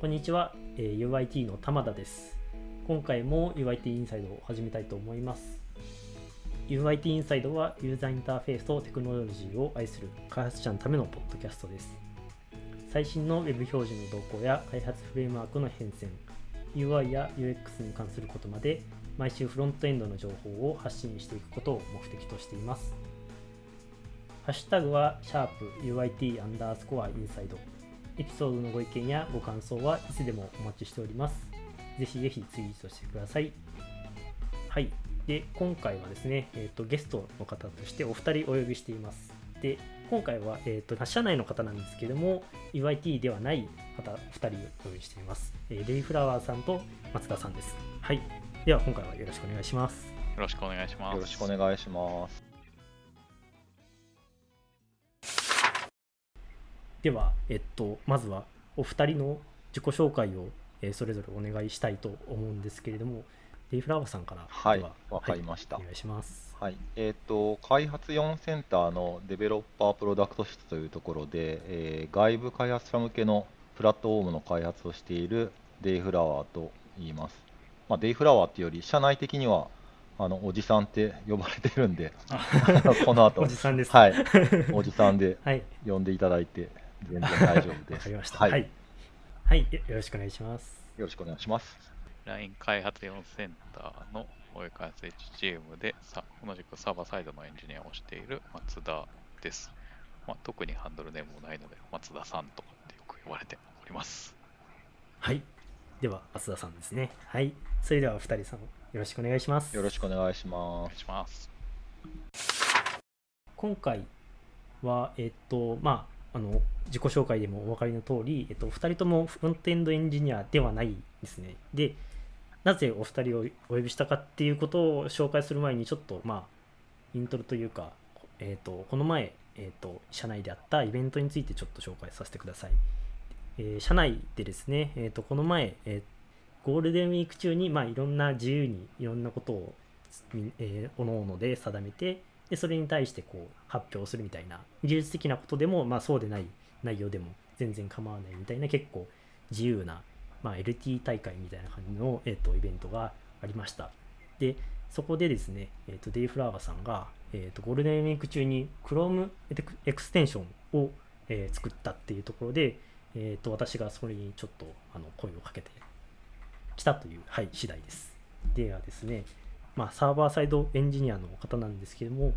こんにちは、えー UIT の玉田です。今回も UIT インサイドを始めたいと思います。UIT インサイドはユーザーインターフェースとテクノロジーを愛する開発者のためのポッドキャストです。最新の Web 標準の動向や開発フレームワークの変遷、UI や UX に関することまで毎週フロントエンドの情報を発信していくことを目的としています。ハッシュタグは、シャープ UIT アンダースコアインサイド。エピソードのご意見やご感想はいつでもお待ちしております。ぜひぜひツイートしてください。はい。で、今回はですね、えっ、と、ゲストの方としてお二人お呼びしています。で、今回は、えっ、と、社内の方なんですけども、UIT ではない方二人をお呼びしています。えーレイフラワーさんと松田さんです。はい。では、今回はよろしくお願いします。よろしくお願いします。よろしくお願いします。では、えっと、まずはお二人の自己紹介を、えーそれぞれお願いしたいと思うんですけれども、デイフラワーさんからはいわかりました。はいお願いします。はい、えっ、と、開発4センターのデベロッパープロダクト室というところで、えー外部開発者向けのプラットフォームの開発をしているデイフラワーと言います。まあ、デイフラワーっていうより、社内的にはあのおじさんって呼ばれてるんで、この後おじさんです。はい、おじさんではい、呼んでいただいて全然大丈夫わです。かりました。は、はいい、はい、よよろしくお願いします。よろしくお願いします。LINE 開発4センターの OA 開発 HGM でさ同じくサーバーサイドのエンジニアをしている松田です。まあ、特にハンドルネームもないので、松田さんとかってよく呼ばれております。はい、では、松田さんですね。はい、それではお二人さん、よろしくお願いします。よろしくお願いしお願います。します。今回は、えっと、まあ、あの、自己紹介でもお分かりの通り、えっと、お二人ともフロントエンドエンジニアではないですね。で、なぜお二人をお呼びしたかっていうことを紹介する前に、ちょっと、まあ、イントロというか、えっと、この前、えっと、社内であったイベントについてちょっと紹介させてください。えー社内でですね、えっと、この前、えゴールデンウィーク中に、まあ、いろんな自由にいろんなことを、えー、おのおので定めて、でそれに対してこう発表するみたいな技術的なことでも、まあ、そうでない内容でも全然構わないみたいな結構自由な、まあ、LT 大会みたいな感じの、えー、とイベントがありました。でそこでですね、えー、とデイフラワーさんが、えー、とゴールデンウィーク中に Chrome エクステンションを、えー作ったっていうところで、えー、と私がそれにちょっとあの声をかけてきたという、はい、次第です。ではですねまあ、サーバーサイドエンジニアの方なんですけども、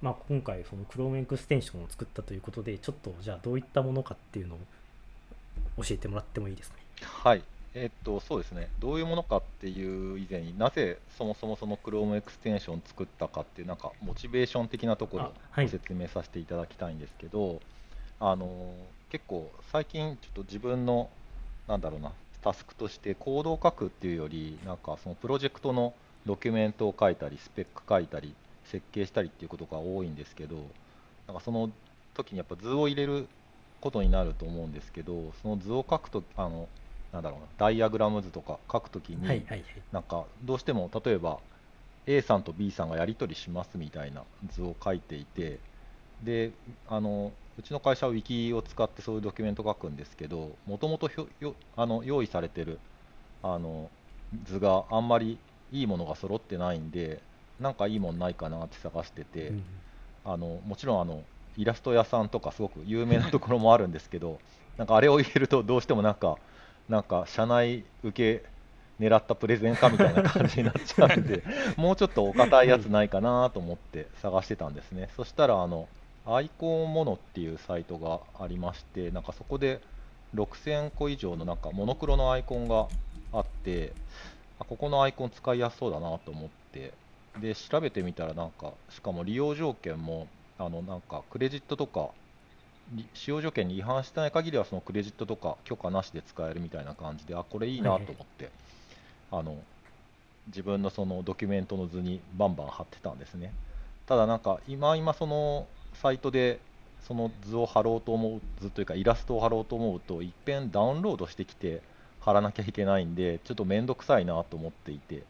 まあ、今回その Chrome エクステンションを作ったということでちょっとじゃあどういったものかっていうのを教えてもらってもいいですか？ねはい、えっと、そうですね、どういうものかっていう以前になぜそもそもその Chrome エクステンションを作ったかっていう、なんかモチベーション的なところを説明させていただきたいんですけど、あの結構、最近、ちょっと自分の、なんだろうな、タスクとしてコードを書くっていうより、なんかそのプロジェクトのドキュメントを書いたり、スペック書いたり、設計したりっていうことが多いんですけど、なんかその時にやっぱ図を入れることになると思うんですけど、その図を書くと、あのなんだろうな、ダイアグラム図とか書くときに、はいはいはい。なんかどうしても例えば A さんと B さんがやり取りしますみたいな図を書いていて、であのうちの会社は Wiki を使ってそういうドキュメント書くんですけど、もともとあの用意されてるあの図があんまりいいものが揃ってないんで、なんかいいものないかなって探してて、うんあのもちろんあのイラスト屋さんとかすごく有名なところもあるんですけど、なんかあれを入れるとどうしてもなんか、なんか社内受け狙ったプレゼンかみたいな感じになっちゃうんで、もうちょっとお堅いやつないかなと思って探してたんですね。そしたらあの、アイコンモノっていうサイトがありまして、なんかそこで6000個以上のなんかモノクロのアイコンがあって、あここのアイコン使いやすそうだなと思って、で調べてみたらなんかしかも利用条件もあのなんかクレジットとか使用条件に違反してない限りはそのクレジットとか許可なしで使えるみたいな感じであこれいいなと思って、あの自分のそのドキュメントの図にバンバン貼ってたんですね。ただなんか今今そのサイトでその図を貼ろうと思う図というかイラストを貼ろうと思うといっぺんダウンロードしてきて貼らなきゃいけないんでちょっとめんどくさいなと思っていて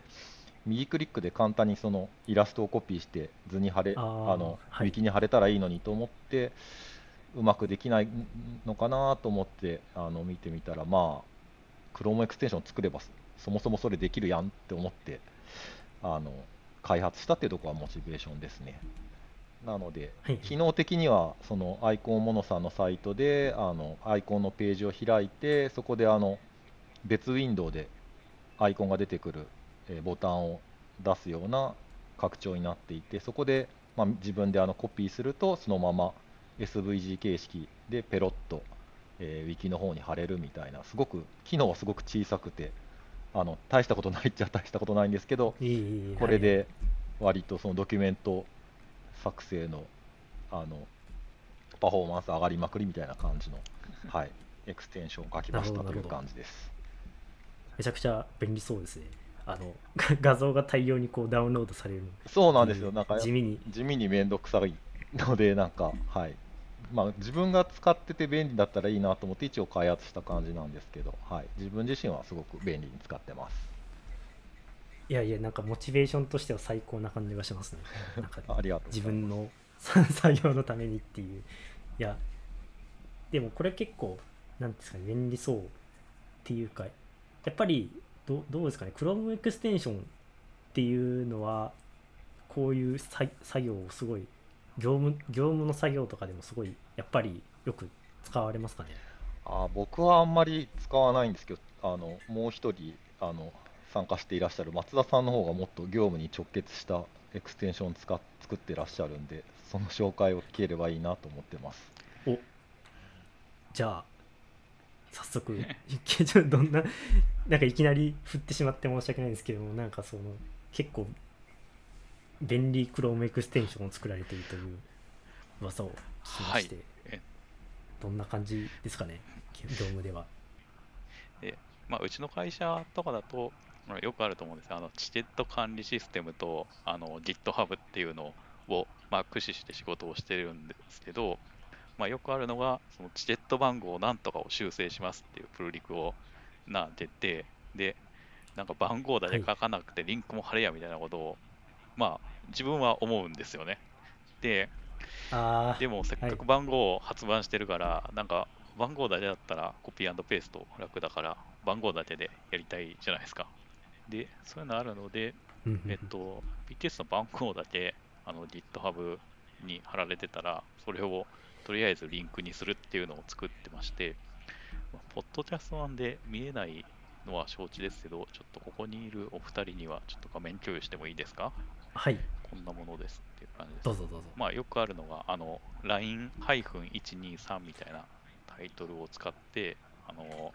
右クリックで簡単にそのイラストをコピーして図に貼れあの、はいウィキに貼れたらいいのにと思ってうまくできないのかなと思ってあの見てみたらまあ Chrome エクステンション作ればそもそもそれできるやんって思ってあの開発したっていうところがモチベーションですね。なので、はい機能的にはそのアイコンモノさんのサイトであのアイコンのページを開いてそこであの別ウィンドウでアイコンが出てくる、えーボタンを出すような拡張になっていてそこで、まあ、自分であのコピーするとそのまま SVG 形式でペロッと、えーウィキの方に貼れるみたいなすごく機能はすごく小さくてあの大したことないっちゃ 大したことないんですけどこれで割とそのドキュメント作成のあのパフォーマンス上がりまくりみたいな感じの、はい、エクステンションを書きましたという感じです。めちゃくちゃ便利そうですね。あの画像が大量にこうダウンロードされる。そうなんですよ、なんか地味に。地味に面倒くさいので、なんか、はい。まあ、自分が使ってて便利だったらいいなと思って一応開発した感じなんですけど、はい、自分自身はすごく便利に使ってます。いやいやなんかモチベーションとしては最高な感じがしますね。ありがとう。自分の 作業のためにっていう。いやでもこれ結構なんですかね便利そうっていうかやっぱりどどうですかね Chrome エクステンションっていうのはこういうさ作業をすごい業務業務の作業とかでもすごいやっぱりよく使われますかね？あ僕はあんまり使わないんですけど、あのもう一人あの参加していらっしゃる松田さんの方がもっと業務に直結したエクステンションを使っ作ってらっしゃるんで、その紹介を聞ければいいなと思ってます。おじゃあ早速ちょっとどんななんかいきなり振ってしまって申し訳ないんですけどもなんかその結構便利 Chrome エクステンションを作られているという噂を聞きまして、はい。えどんな感じですかね？業務では。まあ、うちの会社とかだと、まあよくあると思うんですよ。あのチケット管理システムとあの GitHub っていうのを、まあ、駆使して仕事をしてるんですけど、まあ、よくあるのが、そのチケット番号なんとかを修正しますっていうプルリクをな出て、で、なんか番号だけ書かなくてリンクも貼れやみたいなことを、まあ、自分は思うんですよね。で、あでもせっかはいく番号を発売してるから、なんか番号だけだったらコピーペースト楽だから番号だけでやりたいじゃないですか。で、そういうのあるので、えっと、BTS の番号だけあの GitHub に貼られてたら、それをとりあえずリンクにするっていうのを作ってまして、まあポッドキャストなんで見えないのは承知ですけど、ちょっとここにいるお二人にはちょっと画面共有してもいいですか？はい。こんなものですっていう感じです。どうぞどうぞ。まあ、よくあるのが、あの、LINE-123 みたいなタイトルを使って、あの、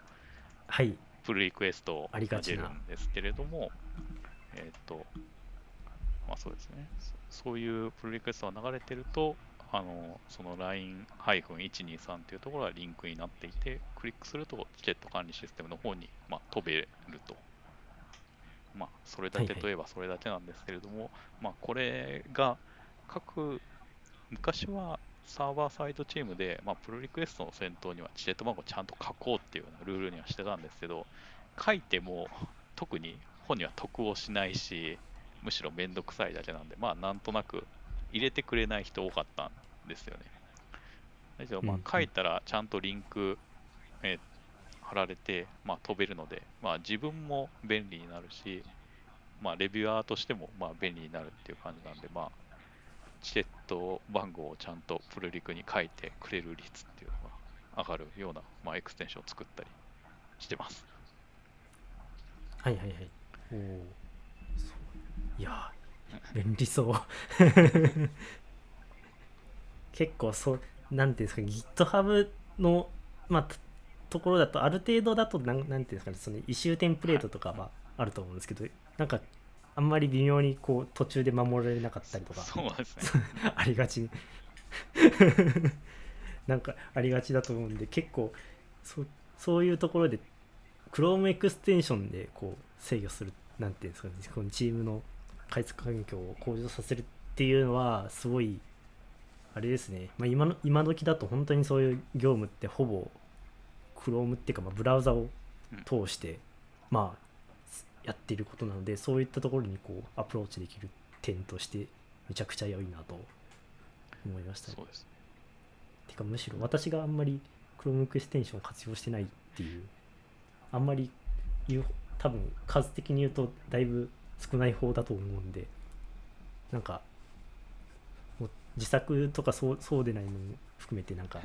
はい。プルリクエストをありがちな。投げるんですけれども、えっ、と、まあそうですね。そそういうプルリクエストが流れてると、あの、その LINE-123 っていうところがリンクになっていて、クリックするとチケット管理システムの方に、まあ、飛べると。まあ、それだけといえばそれだけなんですけれども、まあ、これが各、昔はサーバーサイドチームで、まあ、プルリクエストの先頭にはチケット番号をちゃんと書こうっていうようなルールにはしてたんですけど、書いても特に本には得をしないし、むしろめんどくさいだけなんで、まあなんとなく入れてくれない人多かったんですよね。まあ書いたらちゃんとリンク、えー貼られて、まあ、飛べるので、まあ、自分も便利になるし、まあ、レビュアーとしてもまあ便利になるっていう感じなんで、まあ、チケット番号をちゃんとプルリクに書いてくれる率っていうのが上がるような、まあ、エクステンションを作ったりしてます。はいはいはい。おいやー便利そう 結構そうなんていうんですか GitHub のまあとところだとある程度だとなんなんていうんですかねそのイシューテンプレートとかはあると思うんですけどなんかあんまり微妙にこう途中で守られなかったりとかそうですね。ありがち なんかありがちだと思うんで結構そそういうところで Chrome エクステンションでこう制御するなんていうんですかねこのチームの開発環境を向上させるっていうのはすごいあれですね、まあ、今の今時だと本当にそういう業務ってほぼ Chrome っていうかまあブラウザを通してまあやっていることなのでそういったところにこうアプローチできる点としてめちゃくちゃ良いなと思いましたね。そうです。てかむしろ私があんまり Chrome エクステンションを活用してないっていうあんまり多分数的に言うとだいぶ少ない方だと思うんでなんかもう自作とかそうそうでないのも含めてなんか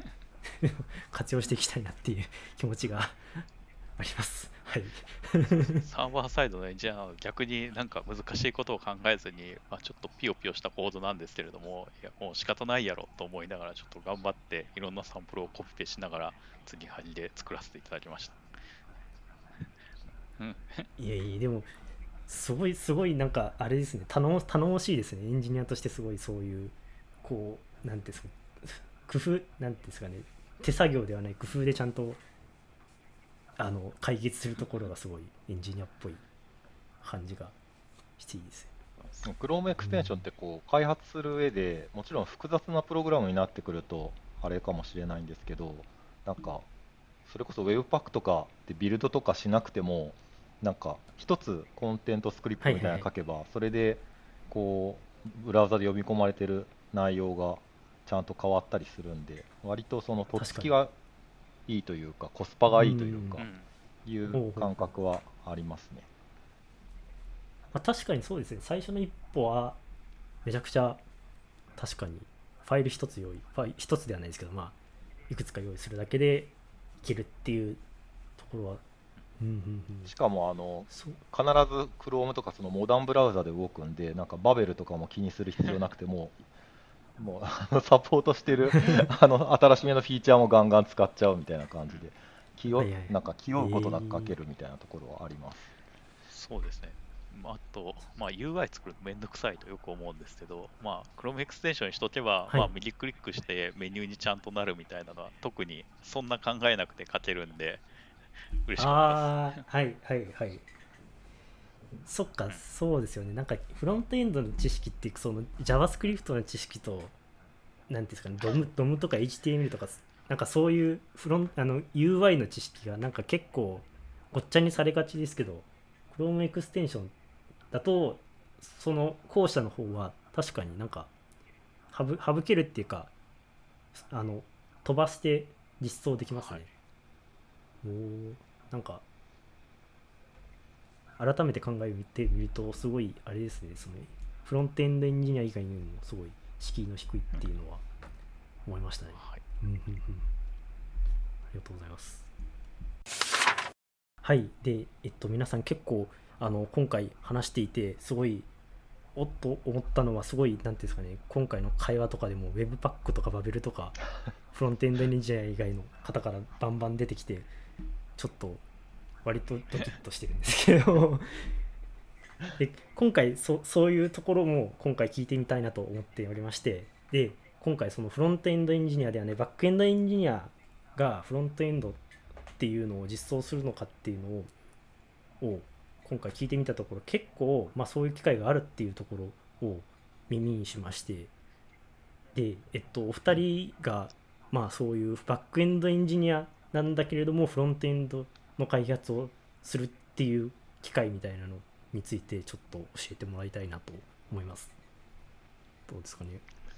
活用していきたいなっていう 気持ちが あります。はい。サーバーサイドのエンジニアは逆になんか難しいことを考えずに、まあ、ちょっとピヨピヨしたコードなんですけれども、いやもう仕方ないやろと思いながら、ちょっと頑張っていろんなサンプルをコピペしながら、次はぎで作らせていただきました。うん、いやいやでもすごいすごいなんかあれですね。頼も頼もしいですね。エンジニアとしてすごいそういうこうなんていうんですか。工夫なんていうんですかね。手作業ではない工夫でちゃんとあの解決するところがすごいエンジニアっぽい感じがしていいですね。Chrome エクステンションってこう開発する上でもちろん複雑なプログラムになってくるとあれかもしれないんですけどなんかそれこそ Webpack とかでビルドとかしなくてもなんか一つコンテントスクリプトみたいなの書けばそれでこうブラウザで読み込まれてる内容がちゃんと変わったりするんで割とそのとっつきがいいというかコスパがいいというかうん。いう感覚はありますね。まあ、確かにそうですね。最初の一歩はめちゃくちゃ確かにファイル一つ用意ファイル一つではないですけどまあいくつか用意するだけでいけるっていうところはしかもあの必ず Chrome とかそのモダンブラウザで動くんで、なんかバベルとかも気にする必要なくても、もう あのサポートしてる あの新しめのフィーチャーもガンガン使っちゃうみたいな感じで、気をはいはいなんか気負うことなく書けるみたいなところはあります。そうですね。まああと、まあ、UI 作るのめんどくさいとよく思うんですけど、まあ、Chrome エクステンションにしとけば、はいまあ、右クリックしてメニューにちゃんとなるみたいなのは、特にそんな考えなくて書けるんで、嬉しかっああはいはいはい。そっかそうですよね。なんかフロントエンドの知識ってその JavaScript の知識となんていうんですかね DOM, DOM とか HTML とかなんかそういうフロンあの UI の知識がなんか結構ごっちゃにされがちですけど Chrome エクステンションだとその後者の方は確かになんか省省けるっていうかあの飛ばして実装できますね、はいなんか改めて考えてみるとすごいあれですね。そのフロントエンドエンジニア以外にもすごい敷居の低いっていうのは思いましたね。た。、はい、うんうんうん。ありがとうございます。はい。でえっと皆さん結構あの今回話していてすごいおっと思ったのはすごいなんていうんですかね。今回の会話とかでも Webpack とかバベルとか フロントエンドエンジニア以外の方からバンバン出てきてちょっと割とドキッとしてるんですけど。で今回そそういうところも今回聞いてみたいなと思っておりまして。で今回そのフロントエンドエンジニアではねバックエンドエンジニアがフロントエンドっていうのを実装するのかっていうのをを今回聞いてみたところ結構、まあ、そういう機会があるっていうところを耳にしまして。でえっとお二人がまあそういうバックエンドエンジニアなんだけれどもフロントエンドの開発をするっていう機会みたいなのについてちょっと教えてもらいたいなと思います。どうですかね？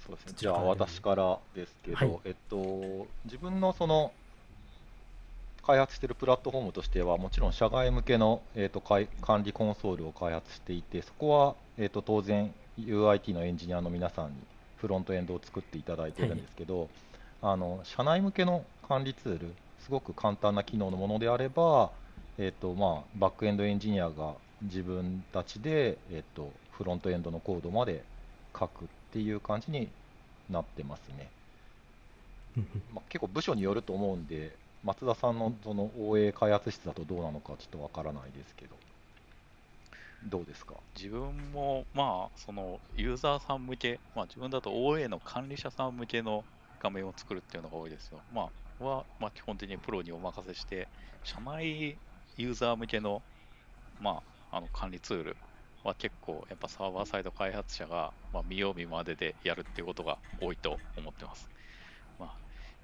そうですねじゃあ私からですけど、はいえっと、自分のその開発しているプラットフォームとしては、もちろん社外向けの、えっと管理コンソールを開発していて、そこは、えっと当然 UIT のエンジニアの皆さんにフロントエンドを作っていただいているんですけど、あの社内向けの管理ツール、すごく簡単な機能のものであれば、えっとまあ、バックエンドエンジニアが自分たちで、えっとフロントエンドのコードまで書くっていう感じになってますね。まあ、結構部署によると思うんで、松田さんのその OA 開発室だとどうなのかちょっとわからないですけど、どうですか？自分も、まあ、そのユーザーさん向け、まあ、自分だと OA の管理者さん向けの画面を作るっていうのが多いですよ。まあ、は、まあ、基本的にプロにお任せして、社内ユーザー向けの、まあ、あの管理ツールは結構、やっぱサーバーサイド開発者が、まあ、見よう見まででやるっていうことが多いと思ってます。まあ、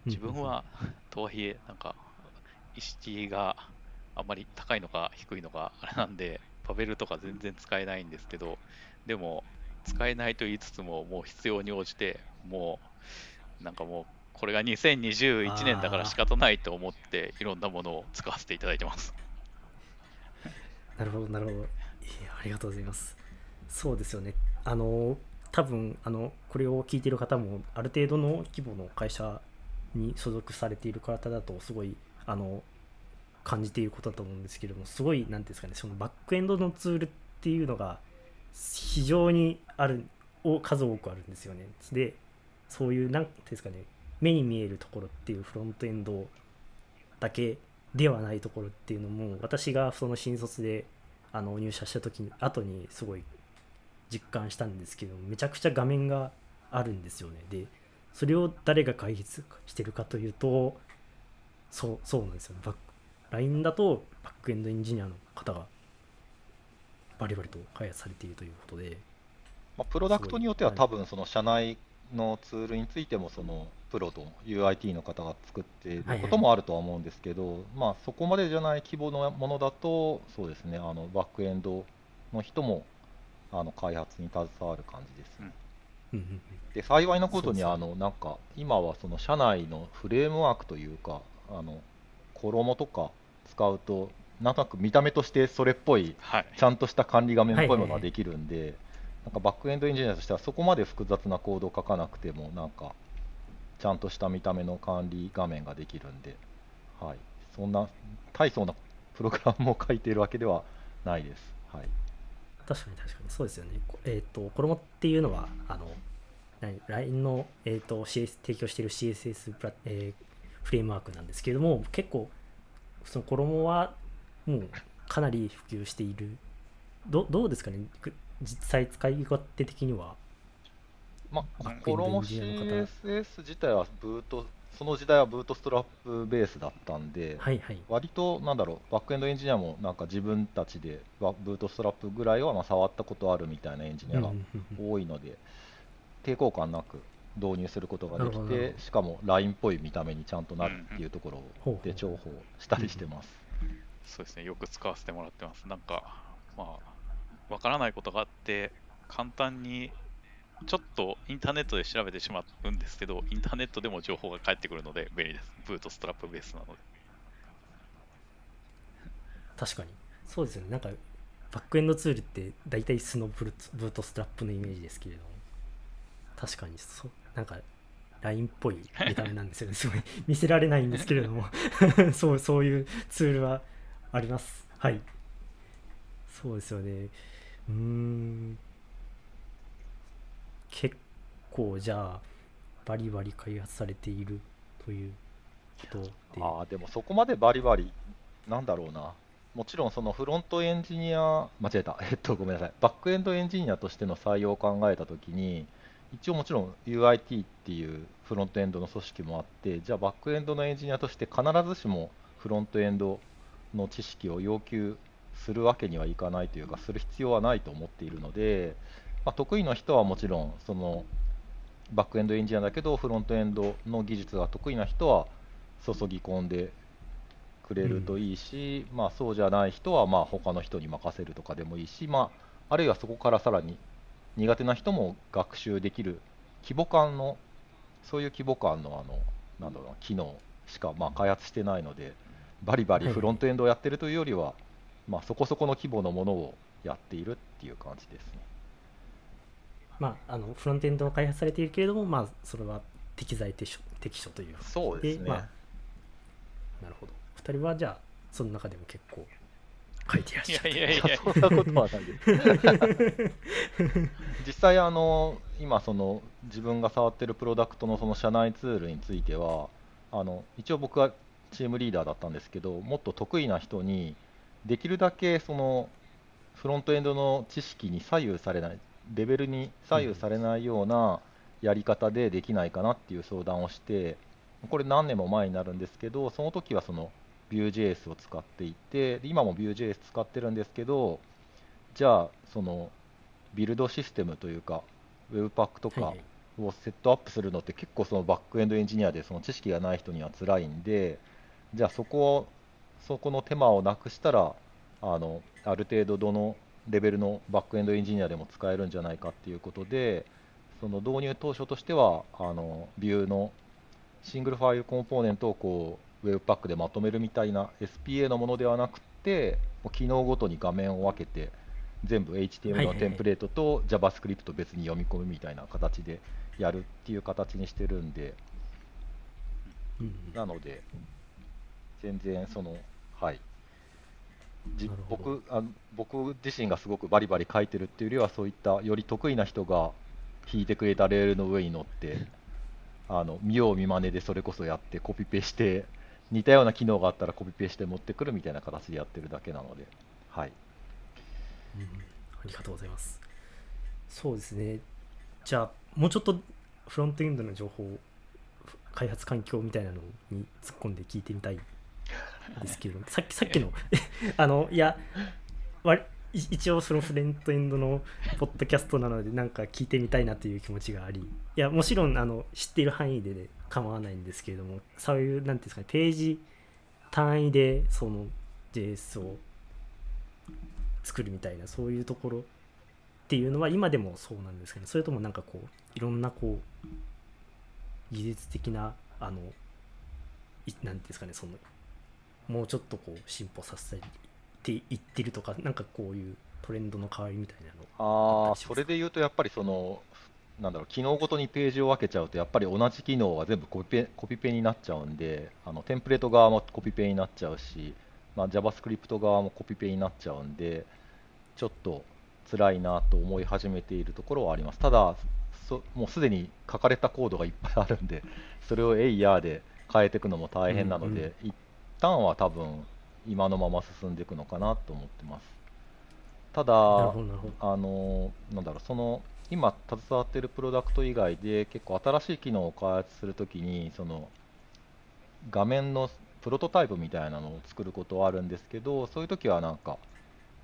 自分は、とはいえ、なんか、意識があんまり高いのか低いのかあれなんで、パベルとか全然使えないんですけど、でも、使えないと言いつつも、もう必要に応じて、もう、なんかもう、これが2021年だから仕方ないと思って、いろんなものを使わせていただいてます。なるほどなるほど、えーありがとうございます。そうですよね。あの多分あのこれを聞いている方もある程度の規模の会社に所属されている方だとすごいあの感じていることだと思うんですけどもすごい何ていうんですかねそのバックエンドのツールっていうのが非常にあるお数多くあるんですよね。でそういう何ていうんですかね目に見えるところっていうフロントエンドだけではないところっていうのも私がその新卒であの入社した時に後にすごい実感したんですけどめちゃくちゃ画面があるんですよね。でそれを誰が開発してるかというとそうそうなんですよ。バック LINE だとバックエンドエンジニアの方がバリバリと開発されているということで。まあ、プロダクトによっては多分その社内のツールについてもそのプロと UIT の方が作っていることもあるとは思うんですけど、まあ、そこまでじゃない規模のものだとそうですねあのバックエンドの人もあの開発に携わる感じです。ね。で幸いなことにあのなんか今はその社内のフレームワークというかあの衣とか使うとなんとなく見た目としてそれっぽいはい。ちゃんとした管理画面っぽいものはいはいはい。ができるんで、なんかバックエンドエンジニアとしてはそこまで複雑なコードを書かなくても、なんかちゃんとした見た目の管理画面ができるんで、はい、そんな大層なプログラムを書いているわけではないです。はい、確かに確かにそうですよね。えっ、と、衣っていうのは、あの、LINE の、えー、と CS 提供している CSS プラ、えーフレームワークなんですけれども、結構、その衣はもうかなり普及している。どどうですかね？実際使い勝手的には。まあ、バックエンドエン衣ジニアの方 CSS 自体はブート、その時代はブートストラップベースだったんで、はいはい。割となんだろう、バックエンドエンジニアもなんか自分たちでわブートストラップぐらいはまあ触ったことあるみたいなエンジニアが多いので、抵抗感なく導入することができて、しかも LINE っぽい見た目にちゃんとなるっていうところで重宝したりしてます。そうですね。よく使わせてもらってます。なんか、まあ、わからないことがあって、簡単に、ちょっとインターネットで調べてしまうんですけど、インターネットでも情報が返ってくるので便利です。ブートストラップベースなので。確かに。そうですよね。なんか、バックエンドツールって大体素のブルブートストラップのイメージですけれども、確かにそう、なんか、LINE っぽい見た目なんですよね。すごい見せられないんですけれども、そう、そういうツールはあります。はい。そうですよね。うん。結構、じゃあ、バリバリ開発されているということで。ああ、でもそこまでバリバリ、なんだろうな。もちろんそのフロントエンジニア、間違えた、えっと、ごめんなさい、バックエンドエンジニアとしての採用を考えたときに、一応もちろん UIT っていうフロントエンドの組織もあって、じゃあバックエンドのエンジニアとして必ずしもフロントエンドの知識を要求するわけにはいかないというか、する必要はないと思っているので、まあ、得意な人はもちろん、そのバックエンドエンジニアだけど、フロントエンドの技術が得意な人は注ぎ込んでくれるといいし、まあ、そうじゃない人はまあ他の人に任せるとかでもいいし、まあ、あるいはそこからさらに苦手な人も学習できる規模感の、そういう規模感のあのなんだろうな機能しかまあ開発してないので、バリバリフロントエンドをやってるというよりは、まあ、そこそこの規模のものをやっているっていう感じですね。まあ、あのフロントエンドを開発されているけれども、まあ、それは適材適所適所というそうですね。まあ、なるほど2人はじゃあその中でも結構書いていらっいやしゃるいやいやいや、そんなことはないです。実際あの、今その、自分が触ってるプロダクトのその社内ツールについては、あの一応僕はチームリーダーだったんですけど、もっと得意な人に、できるだけそのフロントエンドの知識に左右されない、レベルに左右されないようなやり方でできないかなっていう相談をして、これ何年も前になるんですけど、その時はその Vue.js を使っていて、で今も Vue.js 使ってるんですけど、じゃあ、そのビルドシステムというか、Webpack とかをセットアップするのって結構そのバックエンドエンジニアでその知識がない人には辛いんで、じゃあそこを、そこの手間をなくしたら、あのある程度どのレベルのバックエンドエンジニアでも使えるんじゃないかっていうことで、その導入当初としては、あの Vue のシングルファイルコンポーネントをこう Webpack でまとめるみたいな SPA のものではなくって機能ごとに画面を分けて全部はい HTML のテンプレートと JavaScript 別に読み込むみたいな形でやるっていう形にしてるんで。うん。なので全然そのはい。僕あ僕自身がすごくバリバリ書いてるっていうよりはそういったより得意な人が引いてくれたレールの上に乗ってあの見よう見まねでそれこそやってコピペして似たような機能があったらコピペして持ってくるみたいな形でやってるだけなので。はい。うんありがとうございます。そうですね。じゃあ、もうちょっとフロントエンドの情報、開発環境みたいなのに突っ込んで聞いてみたいんですけど、さっきさっきの、あの、いや、一応そのフロントエンドのポッドキャストなので、なんか聞いてみたいなという気持ちがあり、いや、もちろんあの知っている範囲で、ね、構わないんですけれども、そういう、なんていうんですかね、ページ単位でその JS を作るみたいなそういうところっていうのは今でもそうなんですかねそれともなんかこういろんなこう技術的なあのいなんていうんですかねそのもうちょっとこう進歩させて言ってるとかなんかこういうトレンドの変わりみたいなのああ、それで言うと、やっぱりその、なんだろう、機能ごとにページを分けちゃうと、やっぱり同じ機能は全部コピペコピペになっちゃうんで、あのテンプレート側もコピペになっちゃうし、まあ、JavaScript 側もコピペになっちゃうんで、ちょっと辛いなと思い始めているところはあります。ただ、そもうすでに書かれたコードがいっぱいあるんで、それをエイヤーで変えていくのも大変なので、一旦は多分今のまま進んでいくのかなと思ってます。ただ、あのなんだろう、その今携わっているプロダクト以外で結構新しい機能を開発するときにその画面のプロトタイプみたいなのを作ることはあるんですけど、そういうときはなんか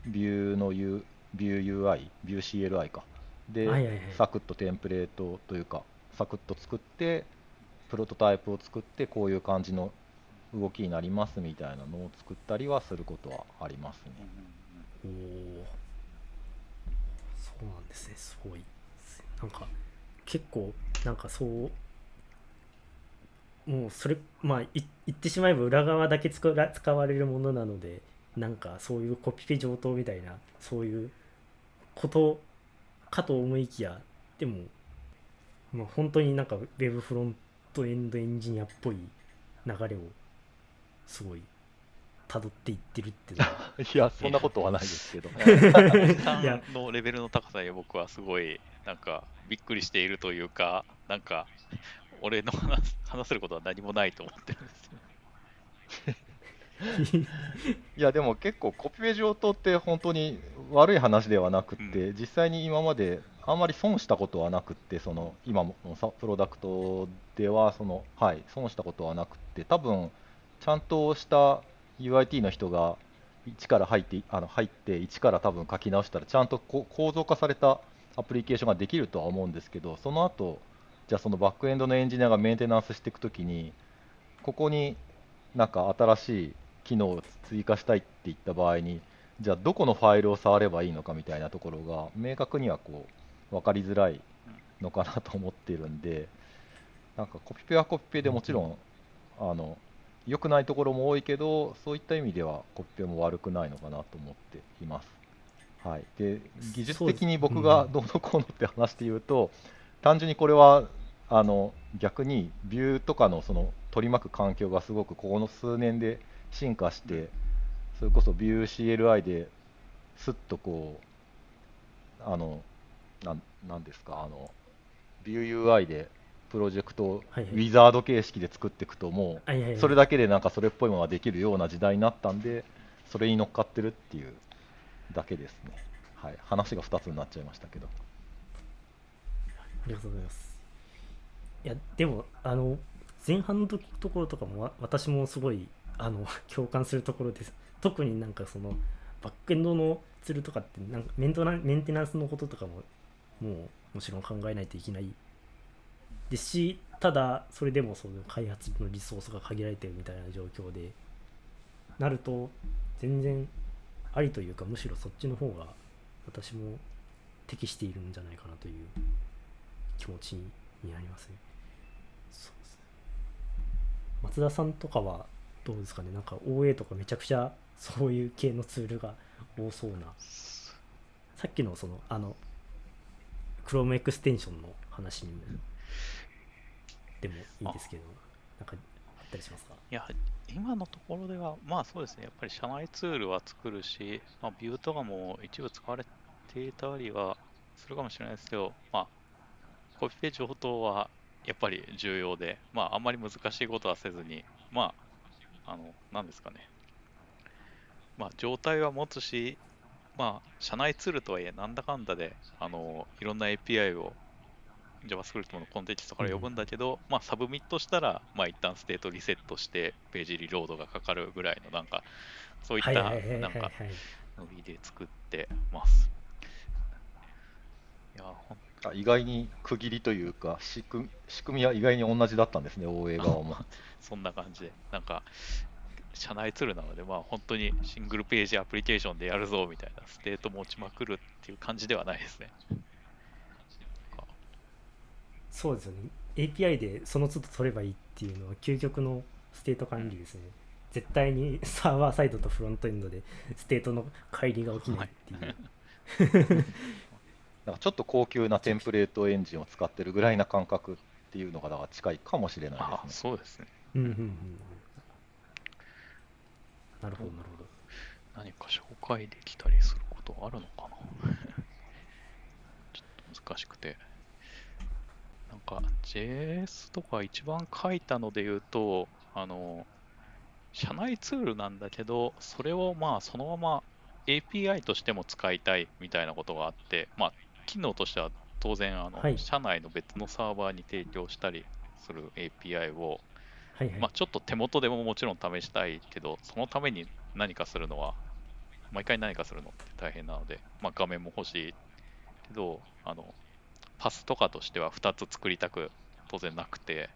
ビューの U ビュー UI、ビュー CLI か。で、はいはいはい。サクッとテンプレートというかサクッと作ってプロトタイプを作ってこういう感じの動きになりますみたいなのを作ったりはすることはありますね。おおそうなんですねすごいなんか結構なんかそうもうそれまあい言ってしまえば裏側だけ使わ使われるものなのでなんかそういうコピペ上等みたいなそういうことかと思いきやでも、まあ、本当になんかウェブフロントエンドエンジニアっぽい流れをすごい辿っていってるっていうのは いや、そんなことはないですけど。さ いやんのレベルの高さに僕はすごいなんかびっくりしているというか、なんか俺の話す話せることは何もないと思ってるんですよ。いや、でも結構コピペ上等って本当に悪い話ではなくって、実際に今まであんまり損したことはなくって、その今もさプロダクトではその、はい、損したことはなくって、多分ちゃんとした UIT の人が一から入って、あの入って一から多分書き直したら、ちゃんと構造化されたアプリケーションができるとは思うんですけど、その後じゃあそのバックエンドのエンジニアがメンテナンスしていくときに、ここになんか新しい機能を追加したいって言った場合に、じゃあどこのファイルを触ればいいのかみたいなところが明確にはこう分かりづらいのかなと思ってるんで、なんかコピペはコピペでもちろん、あの良くないところも多いけど、そういった意味ではコピペも悪くないのかなと思っています。はい、で技術的に僕がどうのこうのって話で言うと、単純にこれはあの逆にビューとかのその取り巻く環境がすごくここの数年で進化して、それこそビュー CLI ですっとこう、あの、なんなんですか、あの、ビュー UI でプロジェクトをウィザード形式で作っていくと、もうそれだけでなんかそれっぽいものができるような時代になったんで、それに乗っかってるっていうだけですね。はい、話が2つになっちゃいましたけど。ありがとうございます。いや、でも、あの、前半のとところとかもわ私もすごいあの 共感するところです。特になんかそのバックエンドのツールとかってなんかメンテナンスのこととかももうもちろん考えないといけないですし、ただそれでもその開発のリソースが限られてるみたいな状況でなると全然ありというかむしろそっちの方が私も適しているんじゃないかなという気持ちになりますね。そうですね松田さんとかはどうですかね？なんか OA とかめちゃくちゃそういう系のツールが多そうなさっきのそのあの Chrome エクステンションの話にもでもいいですけどなんかあったりしますか？いや、今のところでは、まあそうですね、やっぱり社内ツールは作るし、まあ、ビューとかも一部使われていたりはするかもしれないですけど、まあ、コピペ上等はやっぱり重要で、まあ、あんまり難しいことはせずに、まあ、あの、なんですかね、まあ、状態は持つし、まあ、社内ツールとはいえ、なんだかんだで、あの、いろんな API を JavaScript のコンテキストから呼ぶんだけど、まあ、サブミットしたら、まあ、一旦ステートリセットして、ページリロードがかかるぐらいの、なんか、そういった、なんか、ノリで作ってます。いや、ほんあ意外に区切りというか仕組み、仕組みは意外に同じだったんですね、OA 側も。そんな感じで、なんか、社内ツールなので、まあ、本当にシングルページアプリケーションでやるぞみたいな、ステート持ちまくるっていう感じではないですね。そうですよね。API でその都度取ればいいっていうのは究極のステート管理ですね、絶対に サーバーサイドとフロントエンドで ステートの乖離が起きないっていう、なんかちょっと高級なテンプレートエンジンを使ってるぐらいな感覚っていうのがだから近いかもしれないあですね。そうですね。うんうんうんうん。なるほどなるほど。何か紹介できたりすることあるのかな。ちょっと難しくて。か JS とか一番書いたので言うと、あの、社内ツールなんだけど、それをまあそのまま API としても使いたいみたいなことがあって、まあ機能としては当然あの、はい。社内の別のサーバーに提供したりする API をはいはい、まあ、ちょっと手元でももちろん試したいけど、そのために何かするのは、毎回何かするのって大変なので、まあ、画面も欲しいけど、あのパスとかとしては2つ作りたく当然なくて、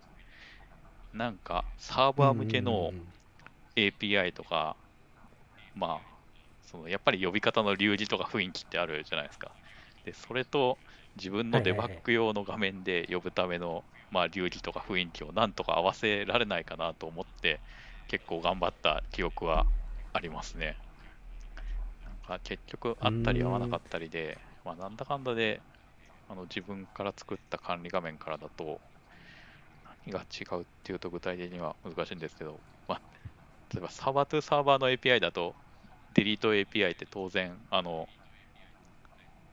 なんかサーバー向けうんの API とか、まあ、そのやっぱり呼び方の流儀とか雰囲気ってあるじゃないですか。で、それと自分のデバッグ用の画面で呼ぶための、まあ、流儀とか雰囲気をなんとか合わせられないかなと思って、結構頑張った記憶はありますね。なんか結局、あったり合わなかったりで、まあ、なんだかんだであの自分から作った管理画面からだと、何が違うっていうと具体的には難しいんですけど、まあ、例えばサーバートゥサーバーの API だと、デリート API って当然、あの、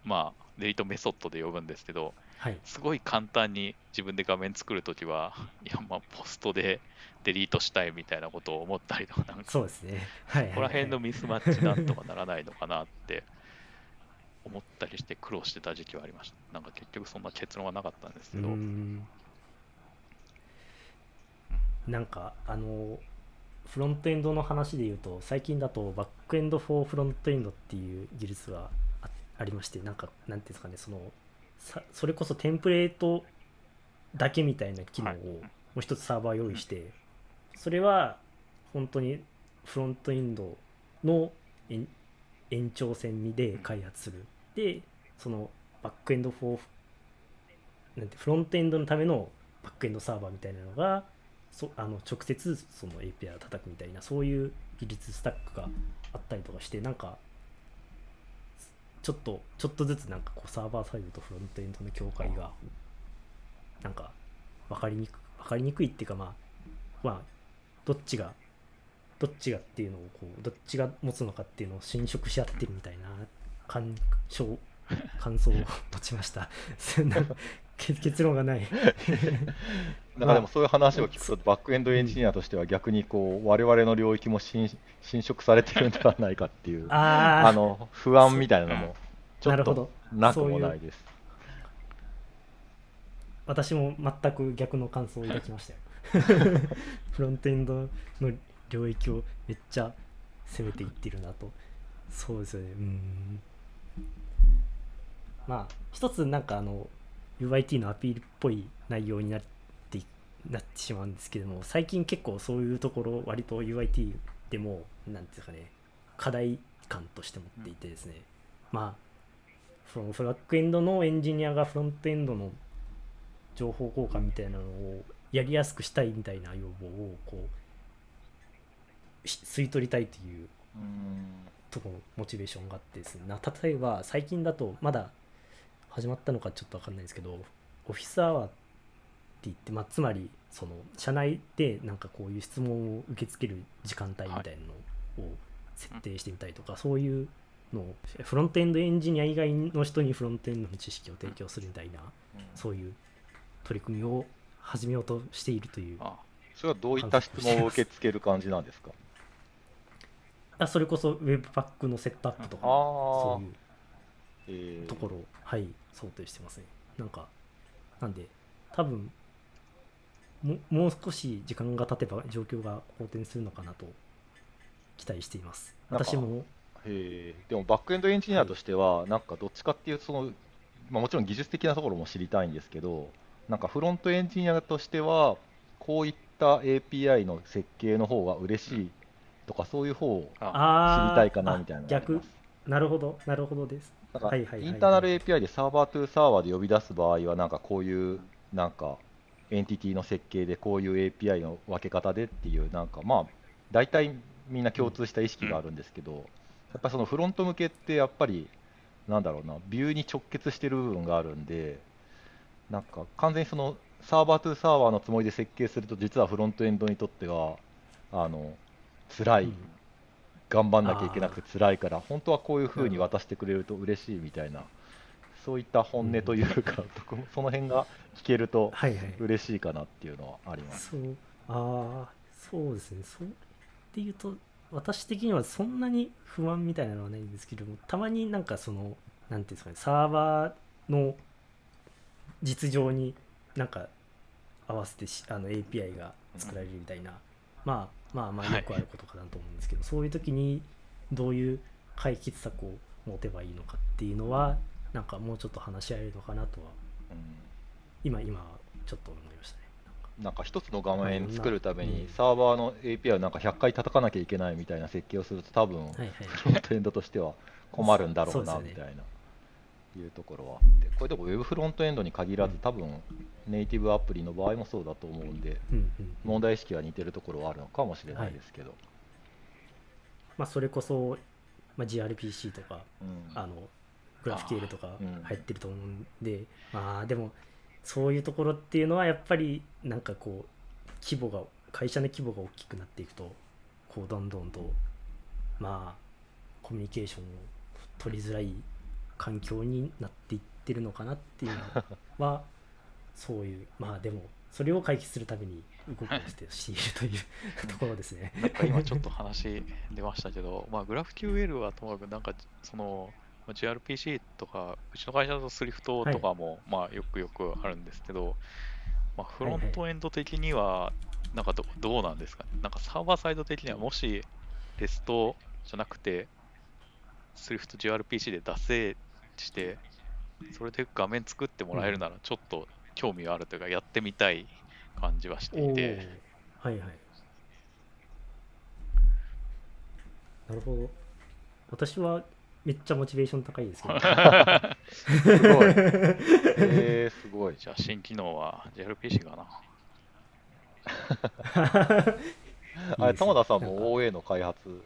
まあ、デリートメソッドで呼ぶんですけど、はい。すごい簡単に自分で画面作るときは、いや、まあ、ポストでデリートしたいみたいなことを思ったりとか、なんか、そうですね。はいはい、はい、ここら辺のミスマッチなんとかならないのかなって思ったりして苦労してた時期はありました。なんか結局そんな結論はなかったんですけうど、ーん。なんかあのフロントエンドの話で言うと最近だとバックエンド・フォー・フロントエンドっていう技術があありましてなんかなんていうんですかねそのさそれこそテンプレートだけみたいな機能をはい。もう一つサーバー用意して、それは本当にフロントエンドの延延長線で開発するでそのバックエンド・フォーなんてフロントエンドのためのバックエンドサーバーみたいなのがそあの直接その API を叩くみたいなそういう技術スタックがあったりとかしてなんかちょっとちょっとずつなんかこうサーバーサイドとフロントエンドの境界がなんか分かりにく分かりにくいっていうかまあまあどっちがどっちがっていうのをこうどっちが持つのかっていうのを侵食し合ってるみたいな感想感想を持ちました。そんな結結論がない。なんかでもそういう話を聞くと、バックエンドエンジニアとしては逆にこう我々の領域も侵侵食されてるんではないかっていう、あの不安みたいなのもちょっとなくもないです。私も全く逆の感想を抱きましたよ。フロントエンドの領域をめっちゃ攻めていってるなと。そうですよね。うん。まあ、一つなんかあの、UIT のアピールっぽい内容になってなってしまうんですけども、最近結構そういうところ、割と UIT でも、なんていうんですかね、課題感として持っていてですね、まあ、そのフラッグエンドのエンジニアがフロントエンドの情報交換みたいなのをやりやすくしたいみたいな要望をこう吸い取りたいというところモチベーションがあってですね。な例えば最近だとまだ始まったのかちょっと分かんないですけどオフィスアワーって言って、まあ、つまりその社内でなんかこういう質問を受け付ける時間帯みたいなのを設定してみたりとか、そういうのをフロントエンドエンジニア以外の人にフロントエンドの知識を提供するみたいなそういう取り組みを始めようとしているという。あそれはどういった質問を受け付ける感じなんですか？あそれこそ Webpack のセットアップとかあそういうえーところを、はい、想定してますね。なんか、なんで、多分ももう少し時間が経てば状況が好転するのかなと期待しています。私も、へーでもバックエンドエンジニアとしては、なんかどっちかっていうとその、まあ、もちろん技術的なところも知りたいんですけど、なんかフロントエンジニアとしては、こういった API の設計の方が嬉しいとか、そういう方を知りたいかなみたいな逆。なるほど、なるほどです。なんかはいはいはいはい。インターナル API でサーバートゥーサーバーで呼び出す場合は、なんかこういうなんかエンティティの設計でこういう API の分け方でっていう、なんかまあ、大体みんな共通した意識があるんですけど、やっぱりそのフロント向けって、やっぱりなんだろうな、ビューに直結してる部分があるんで、なんか完全にそのサーバートゥーサーバーのつもりで設計すると、実はフロントエンドにとっては、あの辛い、うん頑張んなきゃいけなくて辛いから、本当はこういう風に渡してくれると嬉しいみたいな、そういった本音というか、とこその辺が聞けるとはいはい。嬉しいかなっていうのはあります。そう、ああ、そうですね。そうっていうと、私的にはそんなに不満みたいなのはないんですけども、たまになんかその、なんていうんですかね、サーバーの実情になんか合わせてしあの API が作られるみたいな、まあまあまあはいよくあることかなと思うんですけど、そういう時にどういう解決策を持てばいいのかっていうのは、なんかもうちょっと話し合えるのかなとは、うん今、今、ちょっと思いましたね。なんか一つの画面作るためにうんサーバーの API をなんか100回叩かなきゃいけないみたいな設計をすると多分はいはい。フロントエンドとしては困るんだろうなみたいないうところはあってこれでも Web フロントエンドに限らず多分ネイティブアプリの場合もそうだと思うんでうんうんうん。問題意識は似てるところはあるのかもしれないですけど、まあ、それこそ、まあ、GRPC とかうん。あのグラフ QL とかうん。入ってると思うんで、まあでもそういうところっていうのはやっぱりなんかこう規模が会社の規模が大きくなっていくとこうどんどんとまあコミュニケーションを取りづらい環境になっていってるのかなっていうのは そういうまあでもそれを解決するために動きをしてしているというところですね。なんか今ちょっと話出ましたけど、まあ、グラフ QL はともかく、なんかそのまあ gRPC とか、うちの会社だと Swift とかも、まあよくよくあるんですけど、まあ、フロントエンド的には、なんかどどうなんですか？ね。なんかサーバーサイド的には、もし REST じゃなくて、Swift gRPC で脱製して、それで画面作ってもらえるなら、ちょっと興味があるというか、やってみたい感じはしていて。はいはい。なるほど。私はめっちゃモチベーション高いですけど。すごい。えー、すごい。じゃあ新機能は JRPC かな。あれ玉田さんも OA の開発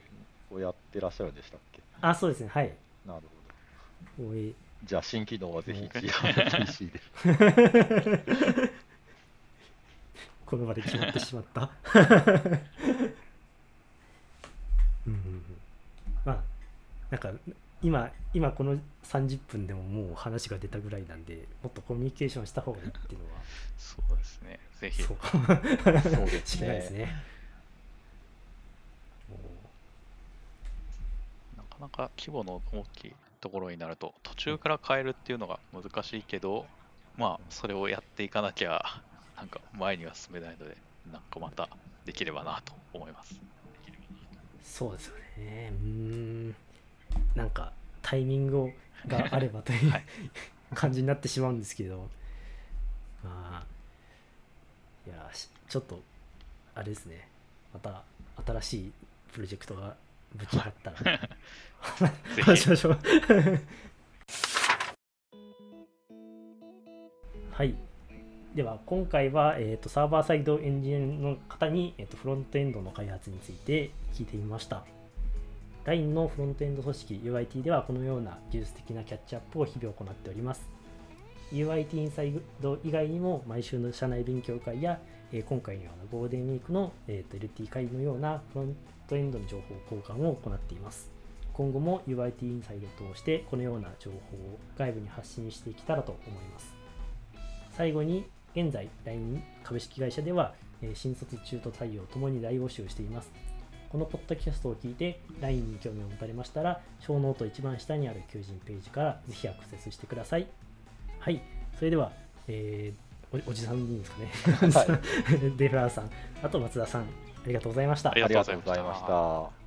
をやってらっしゃるんでしたっけ？あそうですね。はい。なるほどおい。じゃあ新機能はぜひうん gRPC で この場で決まってしまった。うんうんうん。まあなんか今今この30分でももう話が出たぐらいなんでもっとコミュニケーションした方がいいっていうのは。そうですね。ぜひ。そうそうです しれないですね。なかなか規模の大きいところになると、途中から変えるっていうのが難しいけど、まあ、それをやっていかなきゃ、なんか前には進めないので、なんかまたできればなと思います。そうですよね。うーん。なんかタイミングがあればという、はい 感じになってしまうんですけど、まあ、いや、しちょっと、あれですね。また新しいプロジェクトがぶち上がったら、話しましょう。はい。では今回は、えーと、サーバーサイドエンジニアの方に、えーと、フロントエンドの開発について聞いてみました LINE のフロントエンド組織 UIT ではこのような技術的なキャッチアップを日々行っております UIT インサイド以外にも毎週の社内勉強会や、え、今回のようなゴールデンウィークの、えーと、LT 会のようなフロントエンドの情報交換を行っています。今後も UIT インサイドを通してこのような情報を外部に発信していけたらと思います。最後に現在 LINE 株式会社ではえ新卒中途採用ともに大募集しています。このポッドキャストを聞いて LINE に興味を持たれましたらショーノート一番下にある求人ページからぜひアクセスしてください。はい。それでは、えー、おおじさんでいいんですかね、はい、デフラーさん。あと松田さん。ありがとうございました。ありがとうございました